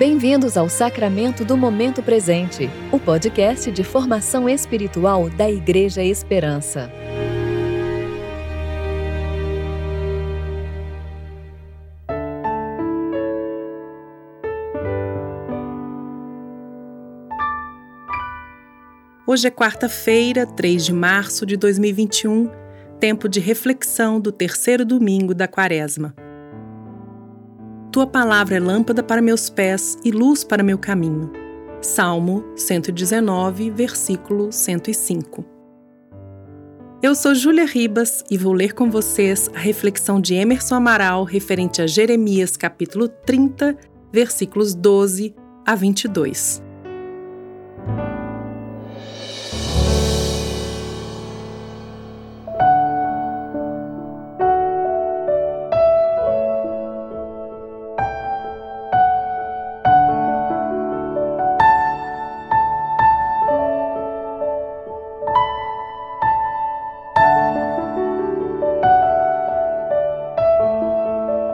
Bem-vindos ao Sacramento do Momento Presente, o podcast de formação espiritual da Igreja Esperança. Hoje é quarta-feira, 3 de março de 2021, tempo de reflexão do terceiro domingo da Quaresma. Tua palavra é lâmpada para meus pés e luz para meu caminho. Salmo 119, versículo 105. Eu sou Júlia Ribas e vou ler com vocês a reflexão de Emerson Amaral referente a Jeremias capítulo 30, versículos 12 a 22.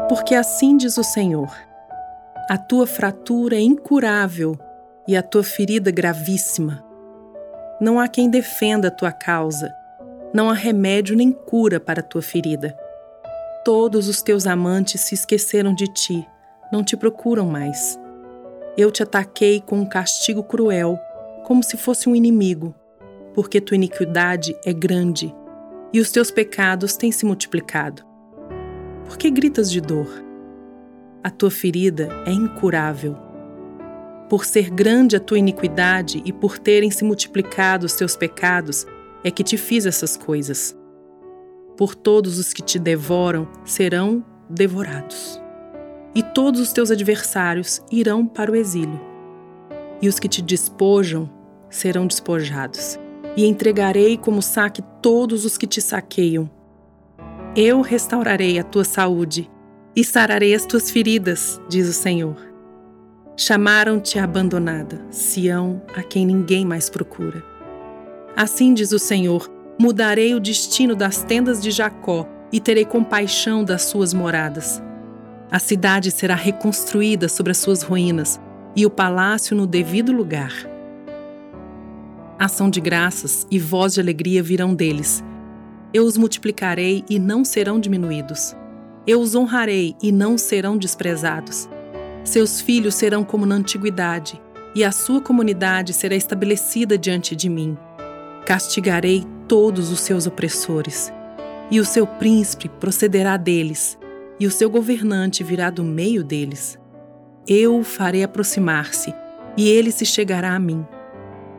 Porque assim diz o Senhor: a tua fratura é incurável e a tua ferida gravíssima. Não há quem defenda a tua causa, não há remédio nem cura para a tua ferida. Todos os teus amantes se esqueceram de ti, não te procuram mais. Eu te ataquei com um castigo cruel, como se fosse um inimigo, porque tua iniquidade é grande e os teus pecados têm se multiplicado. Por que gritas de dor? A tua ferida é incurável. Por ser grande a tua iniquidade e por terem se multiplicado os teus pecados, é que te fiz essas coisas. Por todos os que te devoram serão devorados, e todos os teus adversários irão para o exílio. E os que te despojam serão despojados, e entregarei como saque todos os que te saqueiam eu restaurarei a tua saúde e sararei as tuas feridas, diz o Senhor. Chamaram-te abandonada, Sião, a quem ninguém mais procura. Assim diz o Senhor: mudarei o destino das tendas de Jacó e terei compaixão das suas moradas. A cidade será reconstruída sobre as suas ruínas e o palácio no devido lugar. Ação de graças e voz de alegria virão deles eu os multiplicarei e não serão diminuídos. Eu os honrarei e não serão desprezados. Seus filhos serão como na antiguidade, e a sua comunidade será estabelecida diante de mim. Castigarei todos os seus opressores, e o seu príncipe procederá deles, e o seu governante virá do meio deles. Eu o farei aproximar-se, e ele se chegará a mim.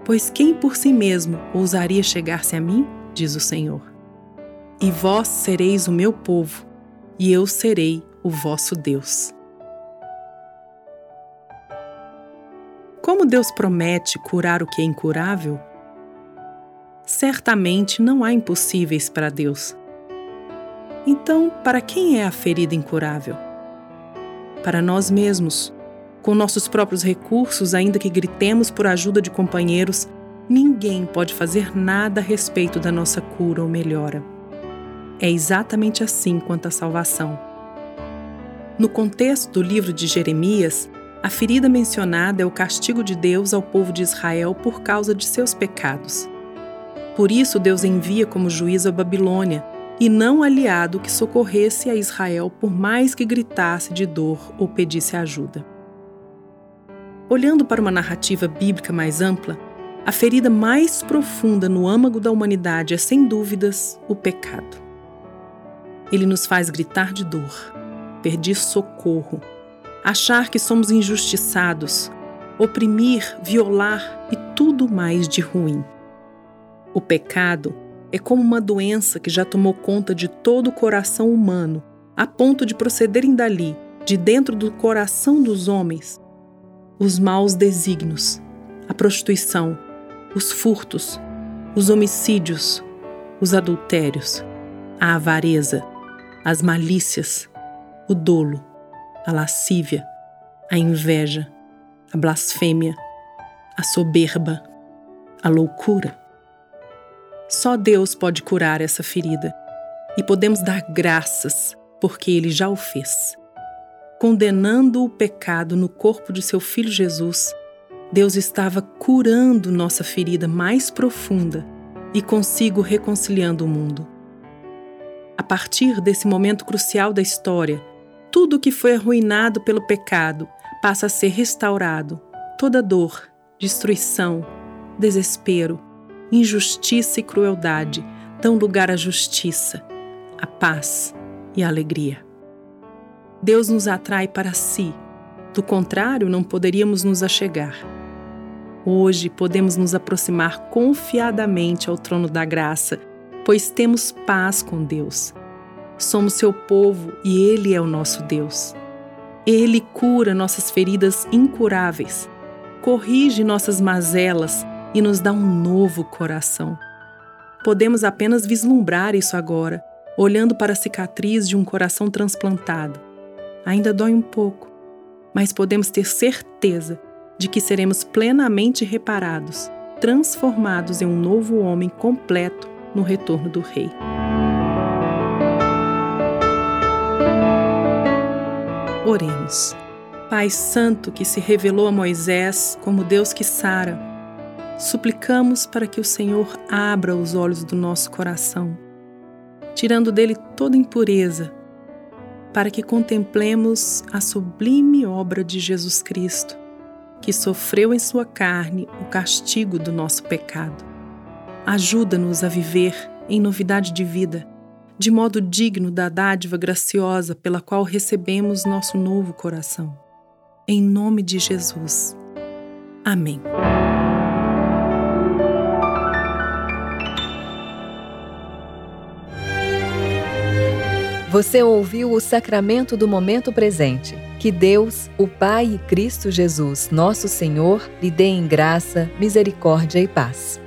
Pois quem por si mesmo ousaria chegar-se a mim? Diz o Senhor. E vós sereis o meu povo, e eu serei o vosso Deus. Como Deus promete curar o que é incurável, certamente não há impossíveis para Deus. Então, para quem é a ferida incurável? Para nós mesmos. Com nossos próprios recursos, ainda que gritemos por ajuda de companheiros, ninguém pode fazer nada a respeito da nossa cura ou melhora. É exatamente assim quanto à salvação. No contexto do livro de Jeremias, a ferida mencionada é o castigo de Deus ao povo de Israel por causa de seus pecados. Por isso, Deus envia como juiz a Babilônia, e não aliado que socorresse a Israel por mais que gritasse de dor ou pedisse ajuda. Olhando para uma narrativa bíblica mais ampla, a ferida mais profunda no âmago da humanidade é, sem dúvidas, o pecado. Ele nos faz gritar de dor, pedir socorro, achar que somos injustiçados, oprimir, violar e tudo mais de ruim. O pecado é como uma doença que já tomou conta de todo o coração humano, a ponto de procederem dali, de dentro do coração dos homens, os maus desígnios, a prostituição, os furtos, os homicídios, os adultérios, a avareza, as malícias, o dolo, a lascívia, a inveja, a blasfêmia, a soberba, a loucura. Só Deus pode curar essa ferida e podemos dar graças porque Ele já o fez. condenando o pecado no corpo de seu filho Jesus, Deus estava curando nossa ferida mais profunda e consigo reconciliando o mundo. A partir desse momento crucial da história, tudo que foi arruinado pelo pecado passa a ser restaurado. Toda dor, destruição, desespero, injustiça e crueldade dão lugar à justiça, à paz e à alegria. Deus nos atrai para si, do contrário, não poderíamos nos achegar. Hoje podemos nos aproximar confiadamente ao trono da graça, pois temos paz com Deus. Somos seu povo e Ele é o nosso Deus. Ele cura nossas feridas incuráveis, corrige nossas mazelas e nos dá um novo coração. Podemos apenas vislumbrar isso agora, olhando para a cicatriz de um coração transplantado. Ainda dói um pouco, mas podemos ter certeza de que seremos plenamente reparados, transformados em um novo homem completo no retorno do Rei. Oremos. Pai Santo que se revelou a Moisés como Deus que sara, suplicamos para que o Senhor abra os olhos do nosso coração, tirando dele toda impureza, para que contemplemos a sublime obra de Jesus Cristo que sofreu em sua carne o castigo do nosso pecado. Ajuda-nos a viver em novidade de vida, de modo digno da dádiva graciosa pela qual recebemos nosso novo coração. Em nome de Jesus. Amém. Você ouviu o Sacramento do Momento Presente. Que Deus, o Pai e Cristo Jesus, nosso Senhor, lhe dê em graça, misericórdia e paz.